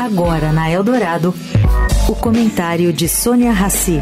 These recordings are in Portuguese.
Agora na Eldorado, o comentário de Sônia Rassi.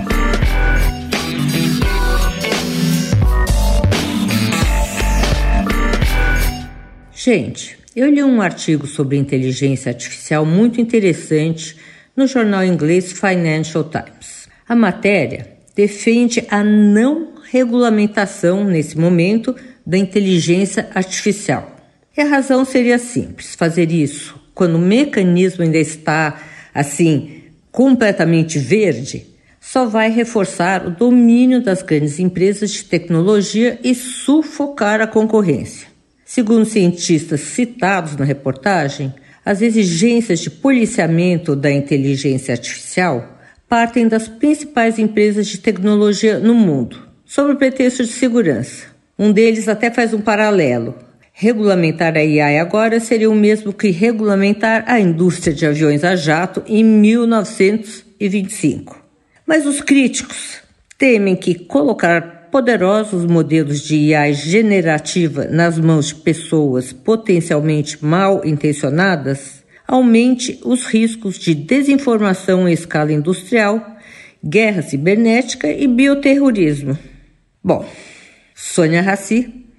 Gente, eu li um artigo sobre inteligência artificial muito interessante no jornal inglês Financial Times. A matéria defende a não regulamentação, nesse momento, da inteligência artificial. E a razão seria simples: fazer isso quando o mecanismo ainda está assim completamente verde, só vai reforçar o domínio das grandes empresas de tecnologia e sufocar a concorrência. Segundo cientistas citados na reportagem, as exigências de policiamento da inteligência artificial partem das principais empresas de tecnologia no mundo, sob o pretexto de segurança. Um deles até faz um paralelo. Regulamentar a AI agora seria o mesmo que regulamentar a indústria de aviões a jato em 1925. Mas os críticos temem que colocar poderosos modelos de IA generativa nas mãos de pessoas potencialmente mal intencionadas aumente os riscos de desinformação em escala industrial, guerra cibernética e bioterrorismo. Bom, Sônia Raci